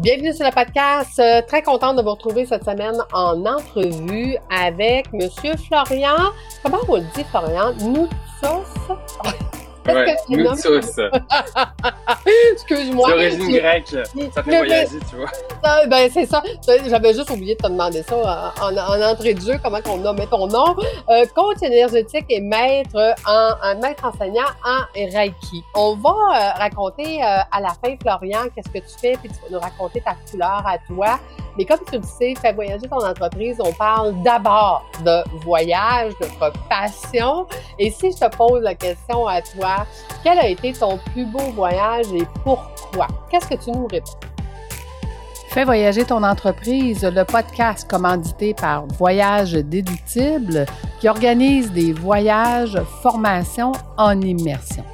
Bienvenue sur le podcast. Euh, très contente de vous retrouver cette semaine en entrevue avec Monsieur Florian. Comment on dit, Florian? Nous Ouais, Noutsos. Excuse-moi. C'est d'origine grecque. Ça fait voyager, tu vois. Ça, ben, c'est ça. J'avais juste oublié de te demander ça en, en, entrée de jeu, comment on nommait ton nom. Euh, coach énergétique et maître, en, maître enseignant en Reiki. On va euh, raconter euh, à la fin, Florian, qu'est-ce que tu fais, puis tu vas nous raconter ta couleur à toi. Mais comme tu le sais, fais voyager ton entreprise, on parle d'abord de voyage, de passion. Et si je te pose la question à toi, quel a été ton plus beau voyage et pourquoi? Qu'est-ce que tu nous réponds? Fais voyager ton entreprise, le podcast commandité par Voyage Déductible qui organise des voyages, formations en immersion.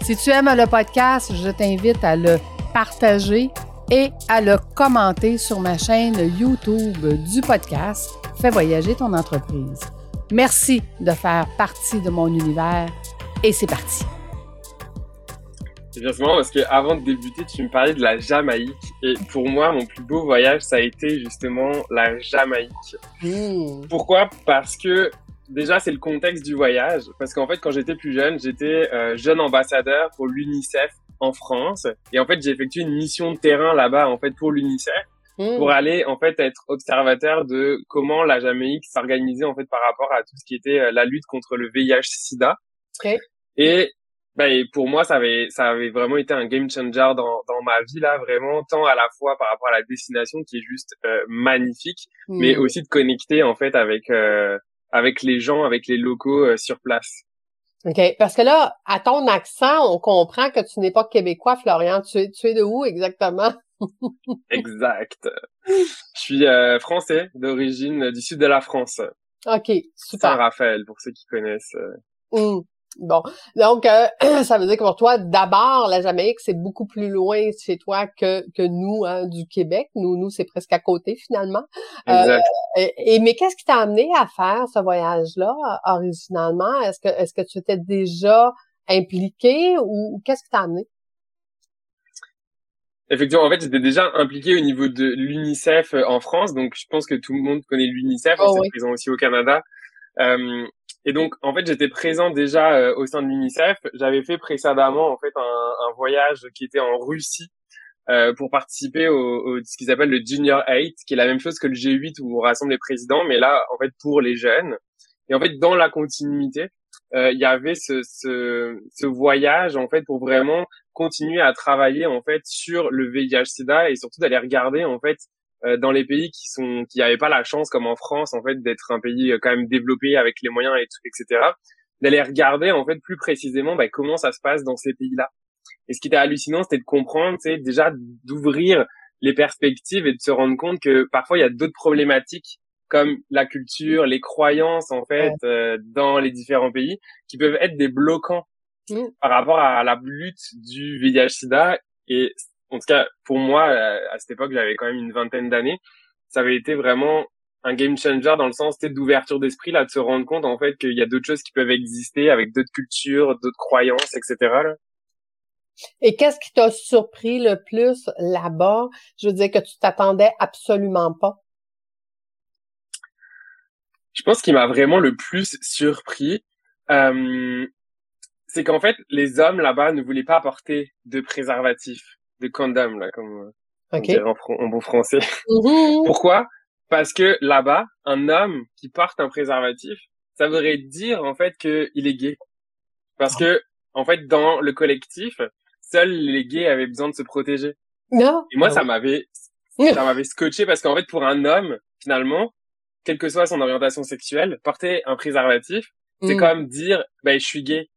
Si tu aimes le podcast, je t'invite à le partager et à le commenter sur ma chaîne YouTube du podcast Fais voyager ton entreprise. Merci de faire partie de mon univers et c'est parti. C'est bien parce que avant de débuter, tu me parlais de la Jamaïque et pour moi, mon plus beau voyage, ça a été justement la Jamaïque. Mmh. Pourquoi? Parce que déjà, c'est le contexte du voyage. Parce qu'en fait, quand j'étais plus jeune, j'étais euh, jeune ambassadeur pour l'UNICEF en France. Et en fait, j'ai effectué une mission de terrain là-bas, en fait, pour l'UNICEF, mmh. pour aller, en fait, être observateur de comment la Jamaïque s'organisait, en fait, par rapport à tout ce qui était euh, la lutte contre le VIH-Sida. Et, bah, et pour moi, ça avait, ça avait vraiment été un game changer dans, dans ma vie, là, vraiment, tant à la fois par rapport à la destination qui est juste euh, magnifique, mmh. mais aussi de connecter, en fait, avec, euh, avec les gens, avec les locaux sur place. OK. Parce que là, à ton accent, on comprend que tu n'es pas québécois, Florian. Tu es, tu es de où exactement? exact. Je suis euh, français, d'origine du sud de la France. OK, super. Saint-Raphaël, pour ceux qui connaissent. Euh. Bon, donc euh, ça veut dire que pour toi, d'abord, la Jamaïque, c'est beaucoup plus loin chez toi que que nous hein, du Québec. Nous, nous, c'est presque à côté finalement. Euh, et, mais qu'est-ce qui t'a amené à faire ce voyage-là originalement? Est-ce que est-ce que tu étais déjà impliqué ou, qu'est-ce qui t'a amené? Effectivement, en fait, j'étais déjà impliqué au niveau de l'UNICEF euh, en France, donc je pense que tout le monde connaît l'UNICEF, oh, c'est présent aussi au Canada. Euh, et donc, en fait, j'étais présent déjà euh, au sein de l'UNICEF. J'avais fait précédemment, en fait, un, un voyage qui était en Russie euh, pour participer au, au ce qu'ils appellent le Junior 8, qui est la même chose que le G8 où on rassemble les présidents, mais là, en fait, pour les jeunes. Et en fait, dans la continuité, euh, il y avait ce, ce, ce, voyage, en fait, pour vraiment continuer à travailler, en fait, sur le VIH-Sida et surtout d'aller regarder, en fait, euh, dans les pays qui sont qui n'avaient pas la chance comme en France en fait d'être un pays euh, quand même développé avec les moyens et tout, etc d'aller regarder en fait plus précisément bah, comment ça se passe dans ces pays-là et ce qui était hallucinant c'était de comprendre c'est déjà d'ouvrir les perspectives et de se rendre compte que parfois il y a d'autres problématiques comme la culture les croyances en fait euh, dans les différents pays qui peuvent être des bloquants mmh. par rapport à la lutte du VIH/SIDA et en tout cas pour moi à cette époque j'avais quand même une vingtaine d'années. Ça avait été vraiment un game changer dans le sens d'ouverture d'esprit là de se rendre compte en fait qu'il y a d'autres choses qui peuvent exister avec d'autres cultures d'autres croyances etc là. et qu'est-ce qui t'a surpris le plus là-bas? Je veux dire que tu t'attendais absolument pas. Je pense qu'il m'a vraiment le plus surpris euh, c'est qu'en fait les hommes là-bas ne voulaient pas porter de préservatif de condom, là, comme on dirait en, bon français. Pourquoi? Parce que là-bas, un homme qui porte un préservatif, ça voudrait dire en fait qu'il est gay. Parce ah. que en fait, dans le collectif, seuls les gays avaient besoin de se protéger. Non. Et moi, ah ça m'avait ça m'avait scotché parce qu'en fait, pour un homme, finalement, quelle que soit son orientation sexuelle, porter un préservatif, c'est mm. comme dire, ben, je suis gay.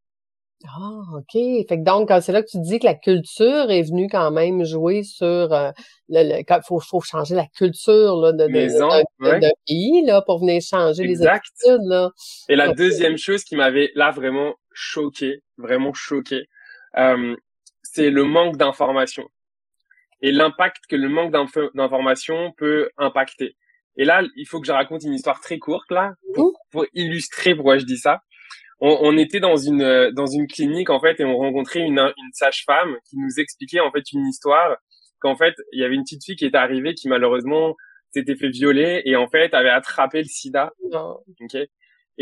Ah, OK. Fait que donc, c'est là que tu dis que la culture est venue quand même jouer sur euh, le, faut, faut changer la culture là, de, de, pays là, pour venir changer les habitudes. Là. Et la deuxième chose qui m'avait là vraiment choqué, vraiment choqué, euh, c'est le manque d'information et l'impact que le manque d'information peut impacter. Et là, il faut que je raconte une histoire très courte là pour, mmh. pour illustrer pourquoi je dis ça on, on, était dans une euh, dans une clinique en fait et on rencontrait une, une sage-femme qui nous expliquait en fait une histoire qu'en fait, il y avait une petite fille qui était arrivée qui malheureusement s'était fait violer et en fait avait attrapé le sida. Ok.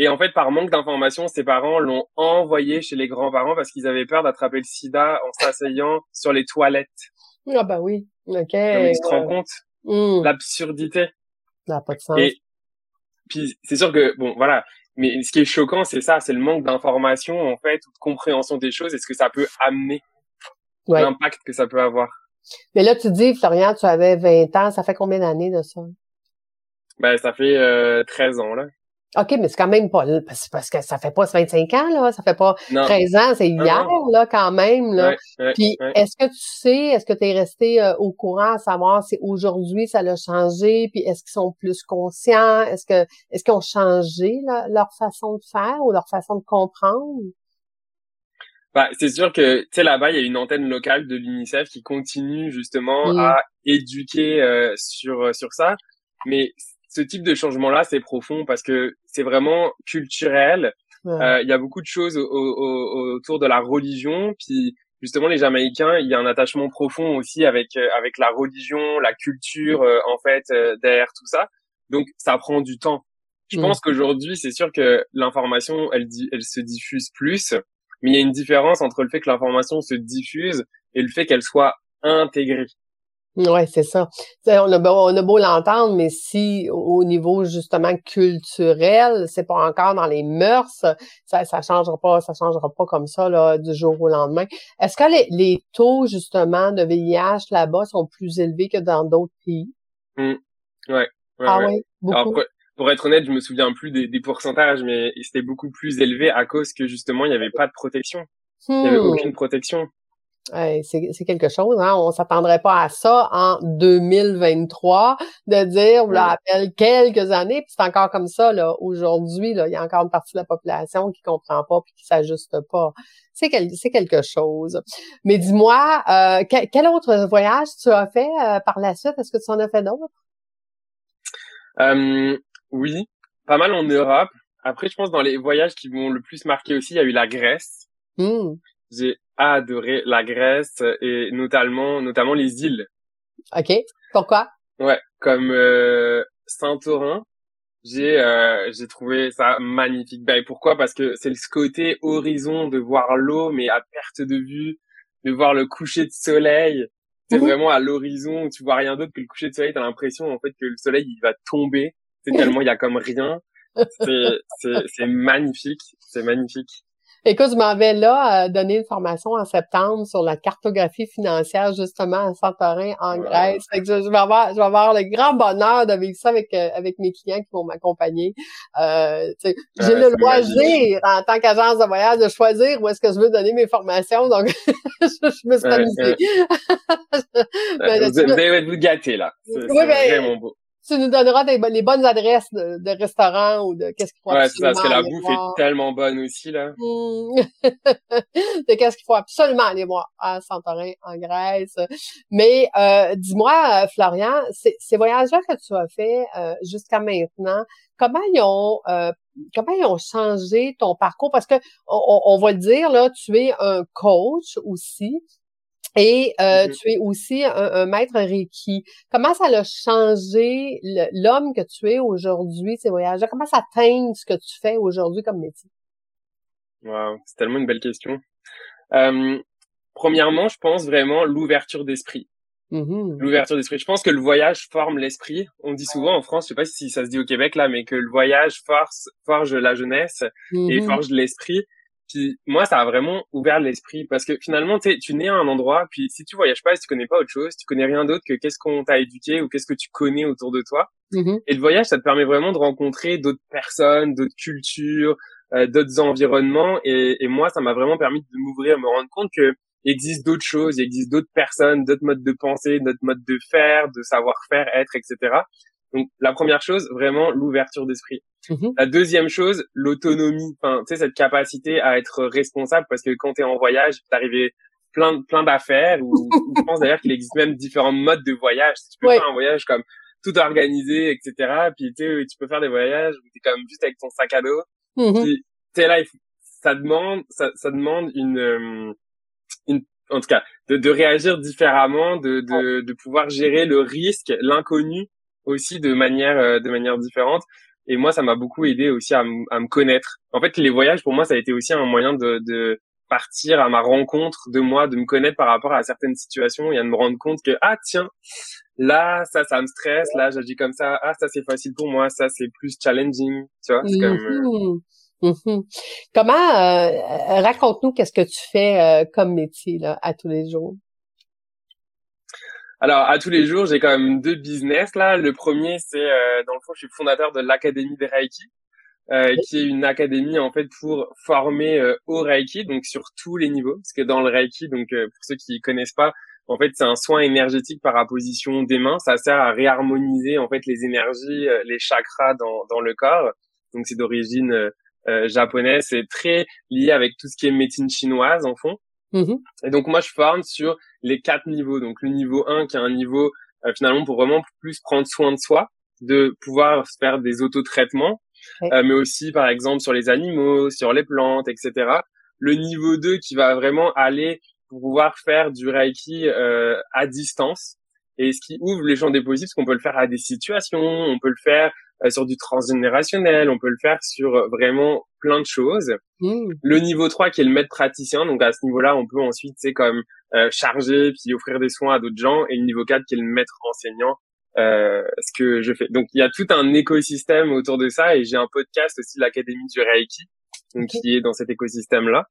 Et en fait, par manque d'informations, ses parents l'ont envoyé chez les grands-parents parce qu'ils avaient peur d'attraper le sida en s'asseyant sur les toilettes. Ah bah oui. Ok. Donc, tu te rends compte? Mmh. l'absurdité. Ça n'a pas de sens. Et puis c'est sûr que bon voilà, mais ce qui est choquant, c'est ça, c'est le manque d'information en fait, ou de compréhension des choses et ce que ça peut amener, l'impact que ça peut avoir. Mais là, tu dis, Florian, tu avais 20 ans, ça fait combien d'années de ça? Ben, ça fait euh, 13 ans, là. OK, mais c'est quand même pas parce, parce que ça fait pas 25 ans, là, ça fait pas 13 ans, c'est hier, là, quand même. Là. Puis est-ce que tu sais, est-ce que tu es resté euh, au courant à savoir si aujourd'hui ça l'a changé, puis est-ce qu'ils sont plus conscients? Est-ce que est-ce qu'ils ont changé leur façon de faire ou leur façon de comprendre? Bah, c'est sûr que, tu sais, là-bas, il y a une antenne locale de l'UNICEF qui continue justement à éduquer euh, sur, sur ça. Mais ce type de changement-là, c'est profond parce que c'est vraiment culturel. Euh, il y a beaucoup de choses autour de la religion. Puis justement, les Jamaïcains, il y a un attachement profond aussi avec euh, avec la religion, la culture, euh, en fait, derrière tout ça. Donc, ça prend du temps. Je pense qu'aujourd'hui, c'est sûr que l'information, elle, elle se diffuse plus, mais il y a une différence entre le fait que l'information se diffuse et le fait qu'elle soit intégrée. Ouais, c'est ça. on, a beau, on a beau l'entendre, mais si au niveau justement culturel, c'est pas encore dans les mœurs, ça, ça changera pas, ça changera pas comme ça là, du jour au lendemain. Est-ce que les, les taux justement de VIH là-bas sont plus élevés que dans d'autres pays? Mmh. Ouais, ah ouais. beaucoup? pour, être honnête, je me souviens plus des, des pourcentages, mais c'était beaucoup plus élevé à cause que justement il n'y avait pas de protection. Il n'y avait mmh. aucune protection c'est quelque chose, hein? On s'attendrait pas à ça en 2023 de dire, appelle quelques années, puis c'est encore comme ça là. Aujourd'hui, là, il y a encore une partie de la population qui comprend pas puis qui s'ajuste pas. C'est c'est quelque chose. Mais dis-moi, euh, quel, autre voyage tu as fait euh, par la suite? Est-ce que tu en as fait d'autres? Oui, pas mal en Europe. Après, je pense dans les voyages qui m'ont le plus marqué aussi, il y a eu la Grèce. Mmh. J'ai adoré la Grèce et notamment, notamment les îles. Ok. Pourquoi? Ouais, comme euh, Saint-Orin, j'ai euh, j'ai trouvé ça magnifique. Ben pourquoi? Parce que c'est ce côté horizon de voir l'eau, mais à perte de vue, de voir le coucher de soleil. C'est mhm. vraiment à l'horizon, tu vois rien d'autre que le coucher de soleil. T'as l'impression en fait que le soleil il va tomber. C'est tellement il y a comme rien. C'est c'est magnifique, c'est magnifique. Écoute, je m'en vais là euh, donner une formation en septembre sur la cartographie financière justement à Santorin en Grèce. Fait que je, vais avoir, je vais avoir le grand bonheur de vivre ça avec euh, avec mes clients qui vont m'accompagner. Euh, j'ai le loisir en tant qu'agence de voyage de choisir où est-ce que je veux donner mes formations. Donc, je, me suis amusée. vous, allez vous gâter là. C'est oui, ben, vraiment beau tu nous donneras des, les bonnes adresses de, de restaurants ou de qu'est-ce qu'il faut Ouais, c'est parce que la bouffe est tellement bonne aussi, là. Mmh. de qu'est-ce qu'il faut absolument aller voir à Santorin, en Grèce. Mais euh, dis-moi, euh, Florian, ces voyages-là que tu as fait euh, jusqu'à maintenant, comment ils ont comment ils ont changé ton parcours? Parce que on, on va le dire, là, tu es un coach aussi. Et euh, mmh tu es aussi un, maître Reiki. Comment ça a changé l'homme que tu es aujourd'hui, ces voyages Comment ça teint ce que tu fais aujourd'hui comme métier? Wow, c'est tellement une belle question. Euh, premièrement, je pense vraiment l'ouverture d'esprit. Mmh l'ouverture d'esprit. Je pense que le voyage forme l'esprit. On dit souvent en France, je sais pas si ça se dit au Québec là, mais que le voyage force, forge la jeunesse et mmh forge l'esprit. Puis moi, ça a vraiment ouvert l'esprit parce que finalement, tu tu nais à un endroit, puis si tu voyages pas, si tu connais pas autre chose, tu connais rien d'autre que qu'est-ce qu'on t'a éduqué ou qu'est-ce que tu connais autour de toi. Mm-hmm. Et le voyage, ça te permet vraiment de rencontrer d'autres personnes, d'autres cultures, euh, d'autres environnements. Et, et, moi, ça m'a vraiment permis de m'ouvrir, me rendre compte que il existe d'autres choses, il existe d'autres personnes, d'autres modes de pensée, d'autres modes de faire, de savoir-faire, être, etc. Donc la première chose, vraiment l'ouverture d'esprit. Mhm. La deuxième chose, l'autonomie. Enfin, tu sais cette capacité à être responsable parce que quand tu es en voyage, t'arrives plein plein d'affaires ou, je pense d'ailleurs qu'il existe même différents modes de voyage. Tu peux faire un voyage comme tout organisé, etc. Puis tu tu peux faire des voyages où t'es comme juste avec ton sac à dos. Mm -hmm. là, ça demande ça, ça demande une euh, une en tout cas, de, de réagir différemment, de, de, de pouvoir gérer le risque, l'inconnu aussi de manière, euh, de manière différente. Et moi, ça m'a beaucoup aidé aussi à, à me connaître. En fait, les voyages, pour moi, ça a été aussi un moyen de, de partir à ma rencontre de moi, de me connaître par rapport à certaines situations et à me rendre compte que, ah, tiens, là, ça, ça me stresse, là, j'agis comme ça, ah, ça, c'est facile pour moi, ça, c'est plus challenging, tu vois. Euh, mmh mmh Comment, euh, raconte-nous qu'est-ce que tu fais comme métier, là, à tous les jours? Alors, à tous les jours, j'ai quand même deux business là. Le premier, c'est euh, dans le fond, je suis fondateur de l'Académie des Reiki, euh, qui est une académie en fait pour former euh, au Reiki, donc sur tous les niveaux. Parce que dans le Reiki, donc euh, pour ceux qui connaissent pas, en fait, c'est un soin énergétique par apposition des mains. Ça sert à réharmoniser en fait les énergies, les chakras dans dans le corps. Donc c'est d'origine japonaise. C'est très lié avec tout ce qui est médecine chinoise en fond. Mmh et donc moi je forme sur les quatre niveaux. Donc le niveau 1 qui est un niveau euh, finalement pour vraiment plus prendre soin de soi, de pouvoir faire des autotraitements, euh, mais aussi par exemple sur les animaux, sur les plantes, etc. Le niveau 2 qui va vraiment aller pour pouvoir faire du reiki euh, à distance et ce qui ouvre les champs des possibles, parce qu'on peut le faire à des situations, on peut le faire sur du transgénérationnel, on peut le faire sur euh, vraiment plein de choses. Mmh. Le niveau 3 qui est le maître praticien, donc à ce niveau-là, on peut ensuite, c'est comme euh, charger puis offrir des soins à d'autres gens. Et le niveau 4 qui est le maître enseignant, euh, ce que je fais. Donc il y a tout un écosystème autour de ça et j'ai un podcast aussi, l'Académie du Reiki, donc qui est dans cet écosystème-là.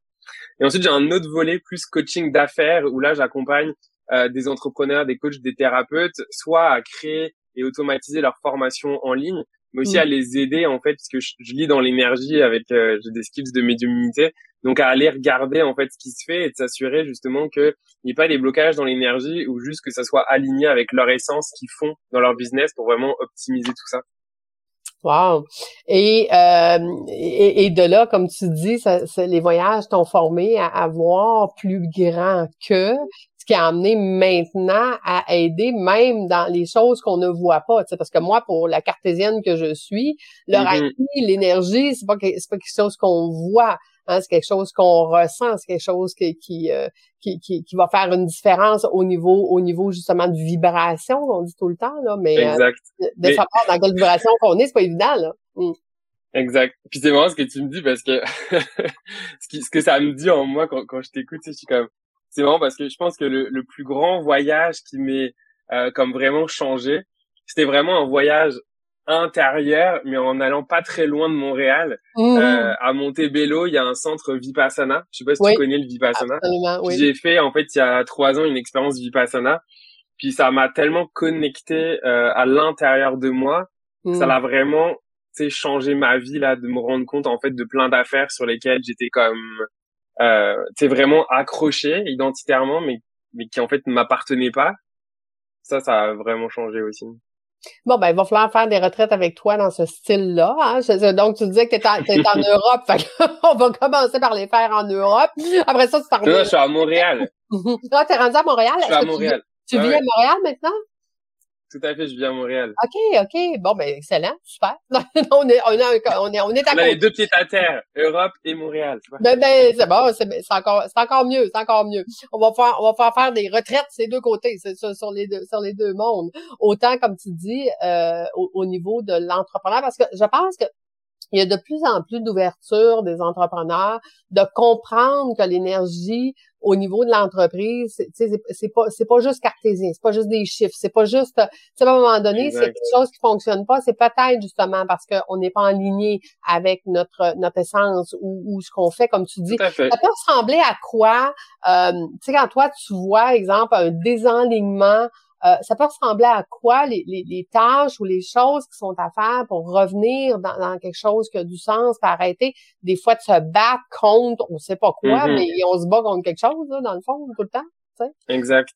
Et ensuite j'ai un autre volet plus coaching d'affaires où là j'accompagne euh, des entrepreneurs, des coachs, des thérapeutes, soit à créer et automatiser leur formation en ligne, mais aussi mm. à les aider en fait parce que je, lis dans l'énergie avec euh, j'ai des skills de médiumnité donc à aller regarder en fait ce qui se fait et de s'assurer justement que n'y ait pas des blocages dans l'énergie ou juste que ça soit aligné avec leur essence qu'ils font dans leur business pour vraiment optimiser tout ça. Wow. Et, euh, et, de là, comme tu dis, ça, les voyages t'ont formé à, à voir plus grand que qui a amené maintenant à aider même dans les choses qu'on ne voit pas. Parce que moi, pour la cartésienne que je suis, le mm l'énergie, c'est pas, c'est pas quelque chose qu'on voit. Hein, c'est quelque chose qu'on ressent, c'est quelque chose qui, qui, euh, qui, qui, va faire une différence au niveau, au niveau justement de vibration, on dit tout le temps, là, mais euh, exact. de, savoir dans quelle vibration qu'on est, c'est pas évident. Là. Mm. Exact. Puis c'est marrant ce que tu me dis parce que ce, qui, ce que ça me dit en moi quand, quand je t'écoute, je suis comme c'est marrant parce que je pense que le, le plus grand voyage qui m'est euh, comme vraiment changé, c'était vraiment un voyage intérieur, mais en allant pas très loin de Montréal, mmh. euh, à Montebello, il y a un centre Vipassana. Je sais pas si tu connais le Vipassana. Oui. J'ai fait en fait il y a trois ans une expérience Vipassana, puis ça m'a tellement connecté euh, à l'intérieur de moi, ça mmh. l'a vraiment changé ma vie là, de me rendre compte en fait de plein d'affaires sur lesquelles j'étais comme euh, vraiment accroché identitairement, mais mais qui en fait ne m'appartenait pas. Ça, ça a vraiment changé aussi. Bon, ben, il va falloir faire des retraites avec toi dans ce style-là. Hein? Donc, tu disais que tu es, en Europe. Fait on va commencer par les faire en Europe. Après ça, tu parles. Non, je suis à Montréal. ah, t'es rendu à Montréal? Je suis à Montréal. Tu, vis à Montréal maintenant? Tout à fait, je vis à Montréal. OK, OK. Bon, ben, excellent, super. on est, on est, on est, on est à on a les deux pieds à terre, Europe et Montréal. Ben, ben, c'est bon, c'est, encore, c'est encore mieux, c'est encore mieux. On va faire, on va faire faire des retraites ces deux côtés, sur, sur les deux, sur les deux mondes. Autant, comme tu dis, euh, au, au niveau de l'entrepreneur, parce que je pense que il y a de plus en plus d'ouverture des entrepreneurs, de comprendre que l'énergie au niveau de l'entreprise, c'est c'est pas c'est pas juste cartésien, c'est pas juste des chiffres, c'est pas juste à un moment donné, c'est quelque chose qui fonctionne pas, c'est peut-être justement parce qu'on n'est pas en ligne avec notre notre essence ou, ou ce qu'on fait comme tu dis. Ça peut ressembler à quoi euh, tu sais quand toi tu vois exemple un désenlignement euh, ça peut ressembler à quoi les, les, les, tâches ou les choses qui sont à faire pour revenir dans, dans, quelque chose qui a du sens, pour arrêter des fois de se battre contre on sait pas quoi, mm-hmm. mais on se bat contre quelque chose là, dans le fond tout le temps. sais. Exact.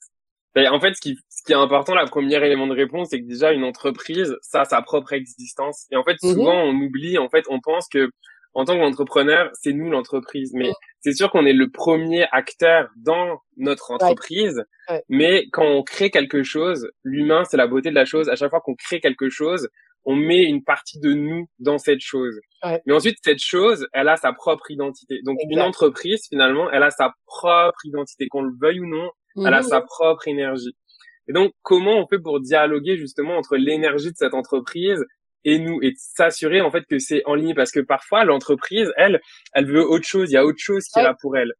Ben, en fait, ce qui, ce qui est important, la première élément de réponse, c'est que déjà une entreprise, ça a sa propre existence. Et en fait, mm-hmm. souvent, on oublie, en fait, on pense que en tant qu'entrepreneur, c'est nous l'entreprise. Mais c'est sûr qu'on est le premier acteur dans notre entreprise. Mais quand on crée quelque chose, l'humain, c'est la beauté de la chose. À chaque fois qu'on crée quelque chose, on met une partie de nous dans cette chose. Mais ensuite, cette chose, elle a sa propre identité. Donc, une entreprise, finalement, elle a sa propre identité, qu'on le veuille ou non, elle a sa propre énergie. Et donc, comment on fait pour dialoguer justement entre l'énergie de cette entreprise et nous et s'assurer en fait que c'est en ligne parce que parfois l'entreprise, elle, elle veut autre chose, il y a autre chose qui est là pour elle.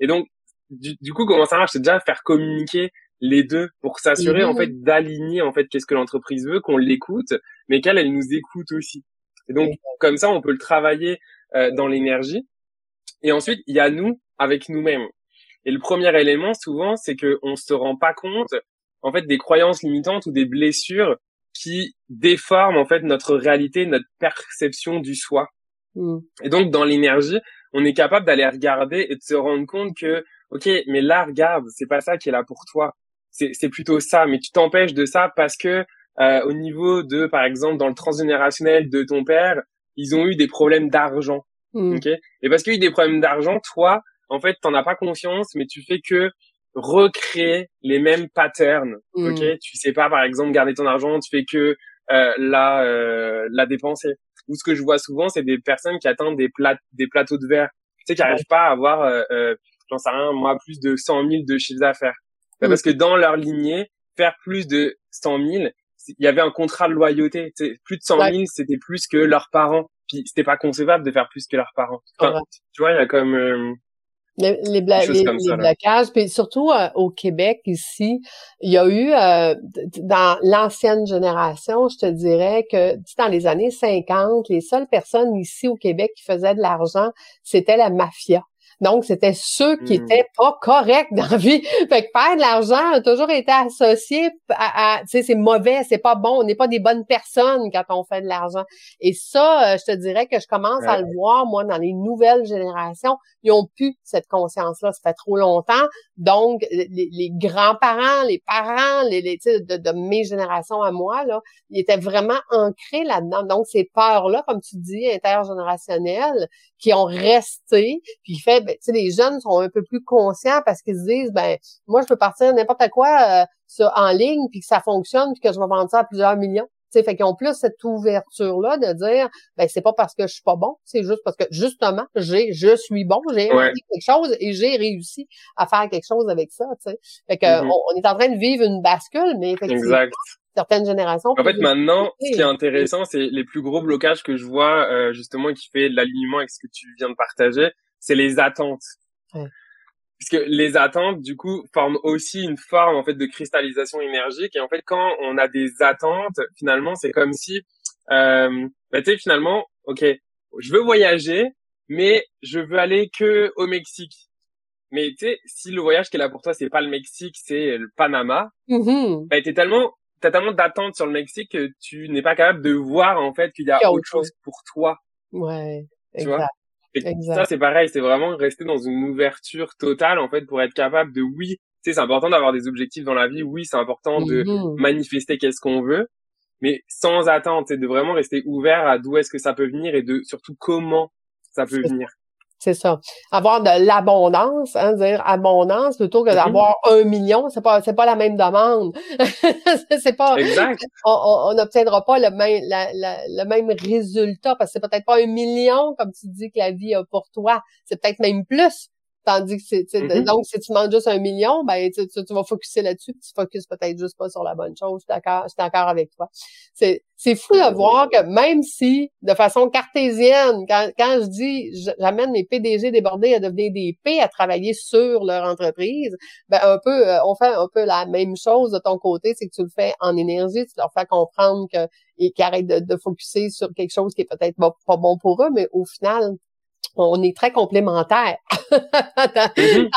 Et donc, du, coup, comment ça marche? C'est déjà faire communiquer les deux pour s'assurer en fait d'aligner en fait qu'est-ce que l'entreprise veut, qu'on l'écoute, mais qu'elle elle nous écoute aussi. Et donc comme ça on peut le travailler euh, dans l'énergie. Et ensuite il y a nous avec nous-mêmes. Et le premier élément souvent c'est que on se rend pas compte en fait des croyances limitantes ou des blessures qui déforment en fait notre réalité, notre perception du soi. Mmh. Et donc dans l'énergie, on est capable d'aller regarder et de se rendre compte que ok, mais là regarde, c'est pas ça qui est là pour toi c'est plutôt ça. Mais tu t'empêches de ça parce que euh, au niveau de, par exemple, dans le transgénérationnel de ton père, ils ont eu des problèmes d'argent. Mm. ok? Et parce qu'il y a eu des problèmes d'argent, toi, en fait, t'en as pas conscience, mais tu fais que recréer les mêmes patterns. Mm. Ok Tu sais pas, par exemple, garder ton argent, tu fais que euh, la euh, la dépenser. Ou ce que je vois souvent, c'est des personnes qui atteignent des plateaux de verre. Tu sais, qui n'arrivent pas à avoir, euh, euh, j'en sais rien, moi, plus de 100 000 de chiffre d'affaires. Bah, parce que dans leur lignée, faire plus de 100 000, il y avait un contrat de loyauté. plus de 100 000, c'était plus que leurs parents. Puis c'était pas concevable de faire plus que leurs parents. tu vois, il y a comme les, les, blocages, puis surtout euh, au Québec ici, il y a eu euh, dans l'ancienne génération, je te dirais que dans les années 50, les seules personnes ici au Québec qui faisaient de l'argent, c'était la mafia. Donc, c'était ceux qui hmm. étaient pas corrects dans la vie. Fait que faire de l'argent a toujours été associé à, tu sais, c'est mauvais, c'est pas bon, on n'est pas des bonnes personnes quand on fait de l'argent. Et ça, euh, je te dirais que je commence à le voir, moi, dans les nouvelles générations. Ils ont plus cette conscience-là, ça fait trop longtemps. Donc, les, grands-parents, les parents, les, les de, de, mes générations à moi, là, ils étaient vraiment ancrés là-dedans. Donc, ces peurs-là, comme tu dis, intergénérationnelles, qui ont resté, puis fait, ben, tu sais, les jeunes sont un peu plus conscients parce qu'ils se disent, ben, moi, je peux partir n'importe quoi euh, en ligne, puis que ça fonctionne, puis que je vais vendre ça à plusieurs millions. sais, fait qu'ils ont plus cette ouverture-là de dire, ben c'est pas parce que je suis pas bon, c'est juste parce que justement, j'ai, je suis bon, j'ai quelque chose et j'ai réussi à faire quelque chose avec ça. sais. Fait que mm-hmm. on, est en train de vivre une bascule, mais exact certaines générations. En fait, maintenant, ce qui est intéressant, c'est les plus gros blocages que je vois, euh, justement, qui fait l'alignement avec ce que tu viens de partager, c'est les attentes. Ouais. Puisque les attentes, du coup, forment aussi une forme, en fait, de cristallisation énergique. Et en fait, quand on a des attentes, finalement, c'est comme si, euh, bah, tu sais, finalement, ok, je veux voyager, mais je veux aller que au Mexique. Mais tu sais, si le voyage qui est là pour toi, c'est pas le Mexique, c'est le Panama, mm-hmm. bah, t'es tellement t'as tellement d'attentes sur le Mexique que tu n'es pas capable de voir en fait qu'il y a autre chose pour toi. Ouais. Tu exact. vois et ça c'est pareil, c'est vraiment rester dans une ouverture totale en fait pour être capable de oui, tu sais c'est important d'avoir des objectifs dans la vie, oui, c'est important de mm-hmm. manifester qu'est-ce qu'on veut, mais sans attente, c'est de vraiment rester ouvert à d'où est-ce que ça peut venir et de surtout comment ça peut venir. C'est ça. Avoir de l'abondance, hein, dire abondance plutôt que mm-hmm. d'avoir un million, c'est pas c'est pas la même demande. c'est pas. Exact. On n'obtiendra pas le même le même résultat parce que c'est peut-être pas un million comme tu dis que la vie a pour toi, c'est peut-être même plus. Tandis que c'est, mm-hmm. donc, si tu demandes juste un million, ben, tu, tu, vas focuser là-dessus, tu focuses peut-être juste pas sur la bonne chose. Je suis d'accord, je suis d'accord avec toi. C'est, c'est fou de voir que même si, de façon cartésienne, quand, quand je dis, j'amène mes PDG débordés à devenir des P, à travailler sur leur entreprise, ben, un peu, euh, on fait un peu la même chose de ton côté, c'est que tu le fais en énergie, tu leur fais comprendre que, et qu'ils arrêtent de, de focuser sur quelque chose qui est peut-être pas bon pour eux, mais au final, on est très complémentaires mm-hmm.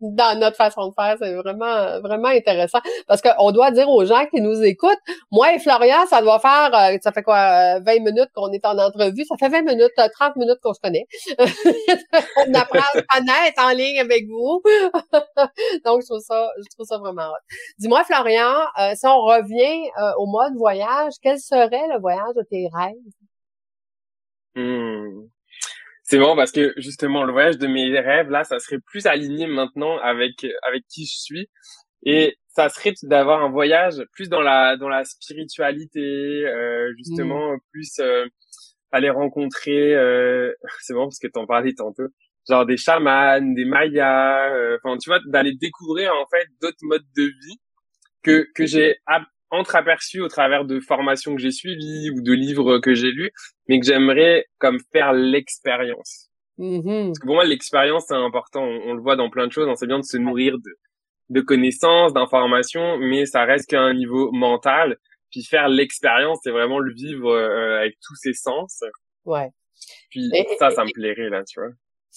dans, notre, façon de faire. C'est vraiment, vraiment intéressant. Parce qu'on doit dire aux gens qui nous écoutent, moi et Florian, ça doit faire, euh, ça fait quoi, 20 euh, minutes qu'on est en entrevue? Ça fait 20 minutes, 30 euh, minutes qu'on se connaît. on apprend à connaître en ligne avec vous. Donc, je trouve ça, je trouve ça vraiment hot. Dis-moi, Florian, si on revient au mode voyage, quel serait le voyage de tes rêves? Hmm. C'est bon parce que justement le voyage de mes rêves là, ça serait plus aligné maintenant avec avec qui je suis et ça serait d'avoir un voyage plus dans la dans la spiritualité, euh, justement mmh. plus euh, aller rencontrer. Euh, c'est bon parce que t'en parlais tantôt, genre des chamans, des mayas. Euh, enfin, tu vois, d'aller découvrir en fait d'autres modes de vie que que j'ai entreaperçu au travers de formations que j'ai suivies ou de livres que j'ai lus, mais que j'aimerais comme faire l'expérience. Mmh parce que pour moi, l'expérience, c'est important. On, le voit dans plein de choses. C'est bien de se nourrir de, de connaissances, d'informations, mais ça reste qu'à un niveau mental. Puis faire l'expérience, c'est vraiment le vivre euh, avec tous ses sens. Ouais. Puis ça, ça me plairait, là, tu vois.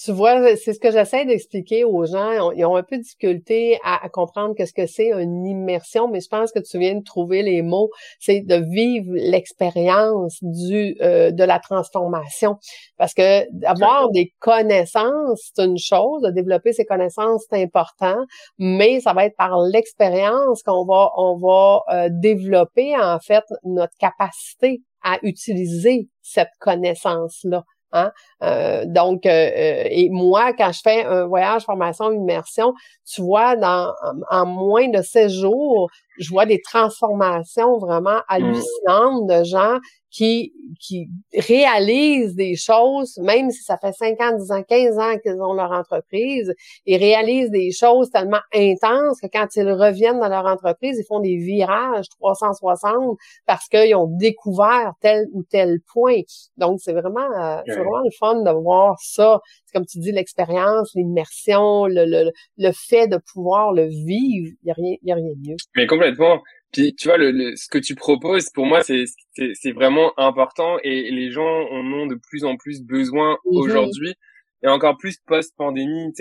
Tu vois, c'est ce que j'essaie d'expliquer aux gens. Ils ont un peu de difficulté à, comprendre qu'est-ce que c'est une immersion, mais je pense que tu viens de trouver les mots. C'est de vivre l'expérience du euh, de la transformation. Parce que d'avoir des connaissances, c'est une chose. De développer ses connaissances, c'est important. Mais ça va être par l'expérience qu'on va on va euh, développer en fait notre capacité à utiliser cette connaissance là. Hein? Euh, donc, euh, euh, et moi, quand je fais un voyage formation immersion, tu vois, dans en moins de 16 jours, je vois des transformations vraiment mmh. hallucinantes de gens qui, qui réalisent des choses, même si ça fait 5 ans, 10 ans, 15 ans qu'ils ont leur entreprise, ils réalisent des choses tellement intenses que quand ils reviennent dans leur entreprise, ils font des virages 360 parce qu'ils ont découvert tel ou tel point. Donc, c'est vraiment, euh, c'est vraiment le fun de voir ça. C'est comme tu dis, l'expérience, l'immersion, le, le, le fait de pouvoir le vivre. Il n'y a rien, y a rien de mieux. Mais complètement. Puis tu vois, le, ce que tu proposes, pour moi, c'est c'est vraiment important et les gens en ont de plus en plus besoin mm-hmm. aujourd'hui et encore plus post-pandémie.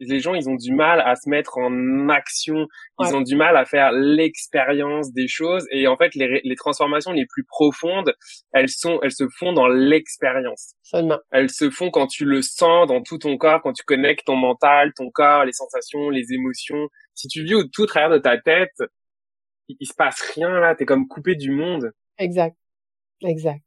Les gens, ils ont du mal à se mettre en action, ils ont du mal à faire l'expérience des choses et en fait, les, les transformations les plus profondes, elles sont, elles se font dans l'expérience. Seulement. Elles se font quand tu le sens dans tout ton corps, quand tu connectes ton mental, ton corps, les sensations, les émotions. Si tu vis tout au travers de ta tête, il, se passe rien là, t'es comme coupé du monde. Exact. Exact.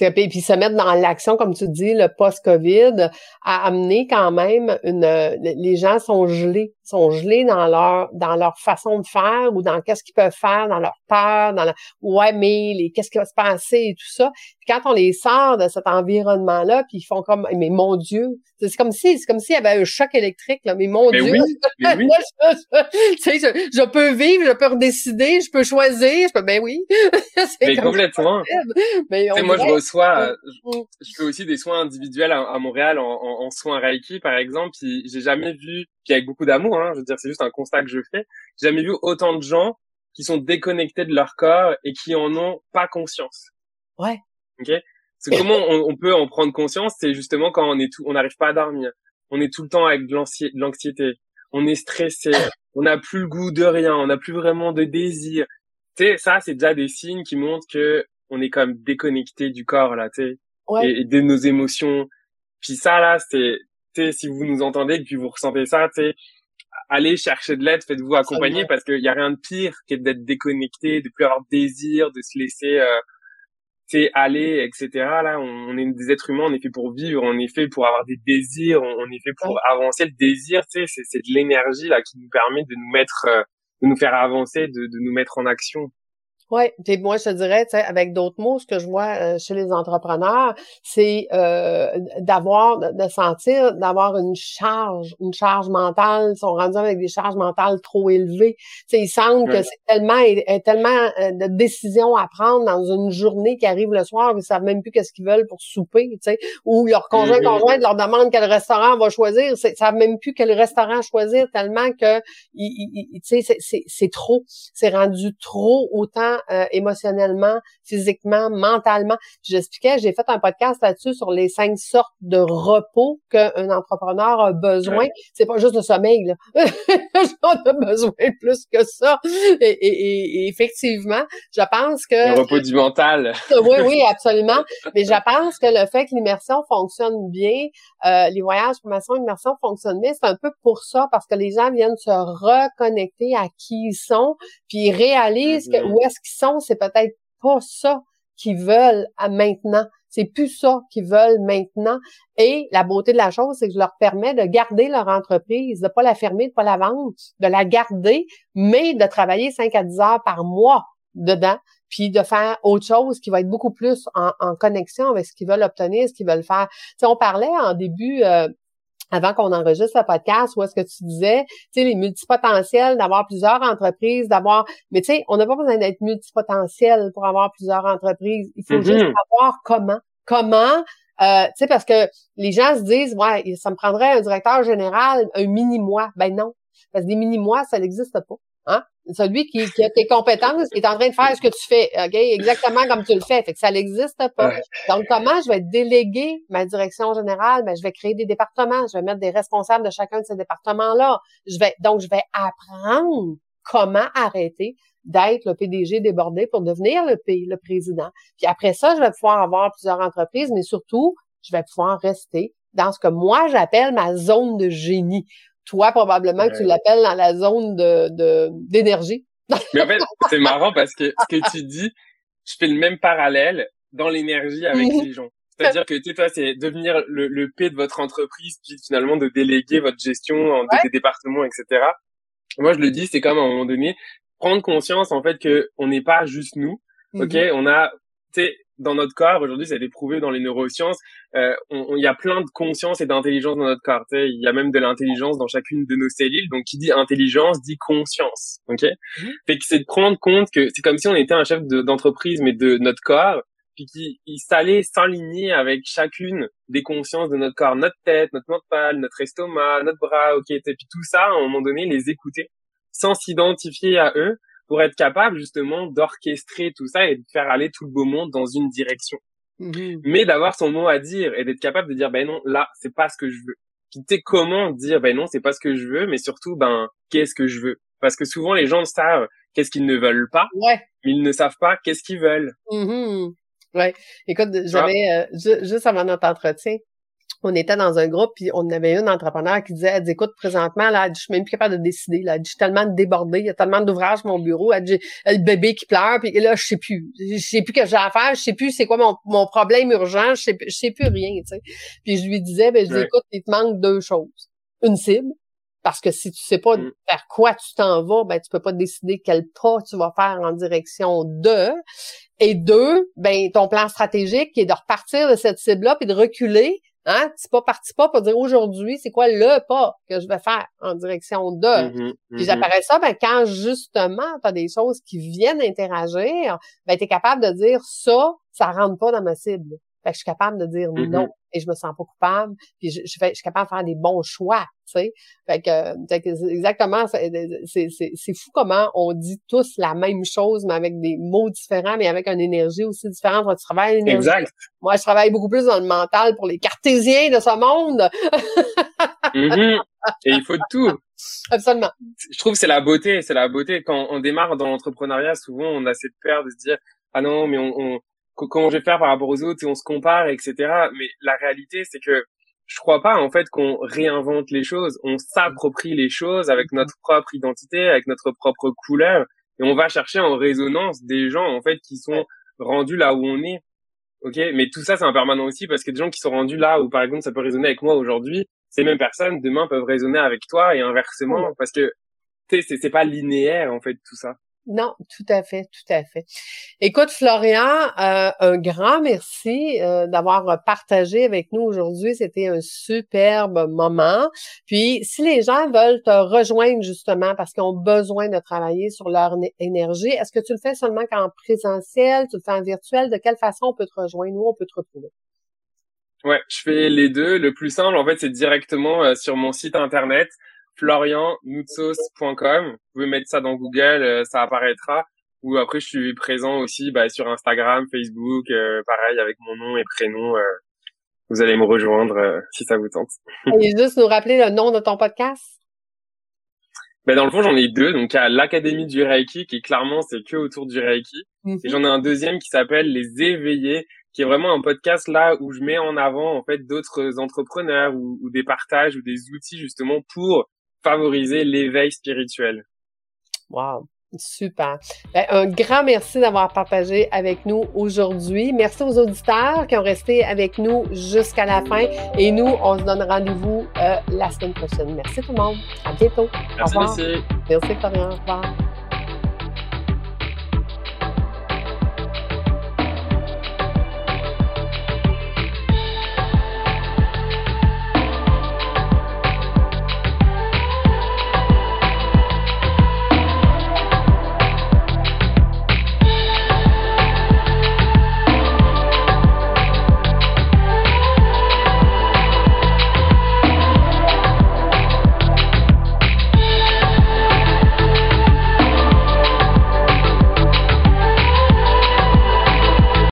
Et puis se mettre dans l'action, comme tu dis, le post-COVID, a amené quand même une. Les gens sont gelés, sont gelés dans leur dans leur façon de faire ou dans qu'est-ce qu'ils peuvent faire, dans leur peur, dans la ouais mais les qu'est-ce qui va se passer et tout ça. Puis quand on les sort de cet environnement-là, puis ils font comme mais mon Dieu, c'est comme si c'est comme s'il y avait un choc électrique là, mais mon Dieu, oui, mais oui. je, je, peux vivre, je peux redécider, je peux choisir, je peux ben oui. mais complètement. Mais moi je reçois, je, je, fais aussi des soins individuels à, Montréal en, en, en, soins Reiki par exemple, puis j'ai jamais vu, puis avec beaucoup d'amour, hein, je veux dire c'est juste un constat que je fais, j'ai jamais vu autant de gens qui sont déconnectés de leur corps et qui en ont pas conscience. Ouais. Ok? Comment on, peut en prendre conscience C'est justement quand on est tout, on n'arrive pas à dormir. On est tout le temps avec de l'anxiété. On est stressé. On n'a plus le goût de rien. On n'a plus vraiment de désir. Tu sais, ça, c'est déjà des signes qui montrent que on est quand même déconnecté du corps, là, tu sais. Et, de nos émotions. Puis ça, là, c'est, si vous nous entendez et que vous ressentez ça, tu sais, allez chercher de l'aide, faites-vous accompagner parce qu'il y a rien de pire que d'être déconnecté, de plus avoir de désir, de se laisser euh, c'est aller, etc. Là, on, est des êtres humains, on est fait pour vivre, on est fait pour avoir des désirs, on, est fait pour avancer. Le désir, tu sais, c'est de l'énergie là qui nous permet de nous mettre, euh, de nous faire avancer, de, de nous mettre en action. Oui, puis moi je te dirais, avec d'autres mots, ce que je vois euh, chez les entrepreneurs, c'est euh, d'avoir, de, sentir, d'avoir une charge, une charge mentale. Ils sont rendus avec des charges mentales trop élevées. T'sais, ils sentent que c'est tellement, tellement euh, de décisions à prendre dans une journée qui arrive le soir, ils savent même plus qu'est-ce qu'ils veulent pour souper, sais, ou leur conjoint conjoint leur demande quel restaurant on va choisir, ils savent même plus quel restaurant choisir tellement que, c'est trop, c'est rendu trop autant euh, émotionnellement, physiquement, mentalement. J'expliquais, j'ai fait un podcast là-dessus sur les cinq sortes de repos qu'un entrepreneur a besoin. C'est pas juste le sommeil, là. On a besoin plus que ça. Et, effectivement, je pense que... Le repos du mental. oui, oui, absolument. Mais je pense que le fait que l'immersion fonctionne bien, euh, les voyages, formation, immersion fonctionnent bien, c'est un peu pour ça, parce que les gens viennent se reconnecter à qui ils sont, puis ils réalisent que, mm-hmm. où est-ce qu'ils sont, c'est peut-être pas ça qu'ils veulent à maintenant. C'est plus ça qu'ils veulent maintenant. Et la beauté de la chose, c'est que je leur permets de garder leur entreprise, de pas la fermer, de pas la vendre, de la garder, mais de travailler 5 à 10 heures par mois dedans, puis de faire autre chose qui va être beaucoup plus en, connexion avec ce qu'ils veulent obtenir, ce qu'ils veulent faire. Tu on parlait en début euh, avant qu'on enregistre le podcast, où est-ce que tu disais, tu sais, les multipotentiels, d'avoir plusieurs entreprises, d'avoir, mais tu sais, on n'a pas besoin d'être multipotentiel pour avoir plusieurs entreprises. Il faut juste mm-hmm. savoir comment. Comment, euh, tu sais, parce que les gens se disent, ouais, ça me prendrait un directeur général, un mini-mois. Ben non. Parce que des mini-mois, ça n'existe pas. Hein? Celui qui, qui, a tes compétences est en train de faire ce que tu fais, OK? Exactement comme tu le fais. Fait que ça n'existe pas. Donc, comment je vais déléguer ma direction générale? Ben, je vais créer des départements. Je vais mettre des responsables de chacun de ces départements-là. Je vais, donc, je vais apprendre comment arrêter d'être le PDG débordé pour devenir le, le président. Puis après ça, je vais pouvoir avoir plusieurs entreprises, mais surtout, je vais pouvoir rester dans ce que moi j'appelle ma zone de génie. Toi, probablement que tu l'appelles dans la zone de d'énergie. Mais en fait, c'est marrant parce que ce que tu dis, je fais le même parallèle dans l'énergie avec mhm. les gens. C'est-à-dire que tu toi, c'est devenir le, le P de votre entreprise, puis finalement de déléguer votre gestion en des départements, etc. Moi, je le dis, c'est comme à un moment donné prendre conscience en fait que on n'est pas juste nous. Ok, mhm. on a, tu sais, dans notre corps, aujourd'hui, ça a été prouvé dans les neurosciences, euh, il y a plein de conscience et d'intelligence dans notre corps. Il y a même de l'intelligence dans chacune de nos cellules. Donc, qui dit intelligence dit conscience. Ok? Mmh. Fait que c'est de prendre compte que c'est comme si on était un chef d'entreprise, mais de notre corps, puis qui s'allait s'aligner avec chacune des consciences de notre corps, notre tête, notre mental, notre estomac, notre bras, ok, et puis tout ça, à un moment donné, les écouter sans s'identifier à eux pour être capable justement d'orchestrer tout ça et de faire aller tout le beau monde dans une direction. Mhm. Mais d'avoir son mot à dire et d'être capable de dire ben non là c'est pas ce que je veux. Sais comment dire ben non c'est pas ce que je veux mais surtout ben qu'est-ce que je veux? Parce que souvent les gens savent qu'est-ce qu'ils ne veulent pas ouais. mais ils ne savent pas qu'est-ce qu'ils veulent. Mhm. Ouais. Écoute j'avais euh, juste avant notre entretien on était dans un groupe, puis on avait une entrepreneur qui disait, elle dit, écoute, présentement, là, je suis même plus capable de décider, là, je suis tellement débordée, il y a tellement d'ouvrages mon bureau, elle dit, le bébé qui pleure, puis là, je sais plus, je sais plus que j'ai à faire, je sais plus c'est quoi mon, mon problème urgent, je sais, je sais plus rien, tu sais. Puis je lui disais, ben, je dis, écoute, il te manque deux choses. Une cible, parce que si tu sais pas mm. vers quoi tu t'en vas, ben tu peux pas décider quel pas tu vas faire en direction de. Et deux, ben ton plan stratégique qui est de repartir de cette cible-là puis de reculer Hein? C'est pas parti pas pour dire aujourd'hui, c'est quoi le pas que je vais faire en direction de. Mm-hmm, Puis mm-hmm. j'apparaît ça, ben, quand justement tu as des choses qui viennent interagir, ben, tu es capable de dire ça, ça rentre pas dans ma cible. Fait que je suis capable de dire mm-hmm. non et je me sens pas coupable. Puis je, je, fais, je suis capable de faire des bons choix, tu sais. Fait que, exactement, c'est fou comment on dit tous la même chose, mais avec des mots différents, mais avec une énergie aussi différente. Toi, tu travailles l'énergie. Exact. Moi, je travaille beaucoup plus dans le mental pour les cartésiens de ce monde. Mm-hmm. Et il faut tout. Absolument. Je trouve que c'est la beauté, c'est la beauté. Quand on démarre dans l'entrepreneuriat, souvent on a cette peur de se dire ah non mais on, on comment je vais faire par rapport aux autres et on se compare, etc. Mais la réalité, c'est que je crois pas en fait qu'on réinvente les choses, on s'approprie les choses avec notre propre identité, avec notre propre couleur, et on va chercher en résonance des gens en fait qui sont rendus là où on est. Ok, mais tout ça c'est impermanent aussi parce que des gens qui sont rendus là où par exemple ça peut résonner avec moi aujourd'hui, ces mêmes personnes demain peuvent résonner avec toi et inversement parce que sais c'est pas linéaire en fait tout ça. Non, tout à fait, tout à fait. Écoute, Florian, euh, un grand merci euh, d'avoir partagé avec nous aujourd'hui. C'était un superbe moment. Puis, si les gens veulent te rejoindre justement parce qu'ils ont besoin de travailler sur leur énergie, est-ce que tu le fais seulement qu'en présentiel, tu le fais en virtuel? De quelle façon on peut te rejoindre? Où on peut te retrouver? Ouais, je fais les deux. Le plus simple, en fait, c'est directement euh, sur mon site internet floriannoutsos.com. Vous pouvez mettre ça dans Google, euh, ça apparaîtra. Ou après, je suis présent aussi bah, sur Instagram, Facebook, euh, pareil, avec mon nom et prénom. Euh, vous allez me rejoindre si ça vous tente. Et juste nous rappeler le nom de ton podcast? Ben dans le fond, j'en ai deux. Donc, il y a l'Académie du Reiki, qui clairement, c'est que autour du Reiki. Mhm. Et j'en ai un deuxième qui s'appelle Les Éveillés, qui est vraiment un podcast là où je mets en avant, en fait, d'autres entrepreneurs ou, ou, des partages ou des outils, justement, pour favoriser l'éveil spirituel. Wow. Super. Ben, un grand merci d'avoir partagé avec nous aujourd'hui. Merci aux auditeurs qui ont resté avec nous jusqu'à la fin. Et nous, on se donne rendez-vous euh, la semaine prochaine. Merci tout le monde. À bientôt. Merci, Au revoir. Merci, Florian. Au revoir.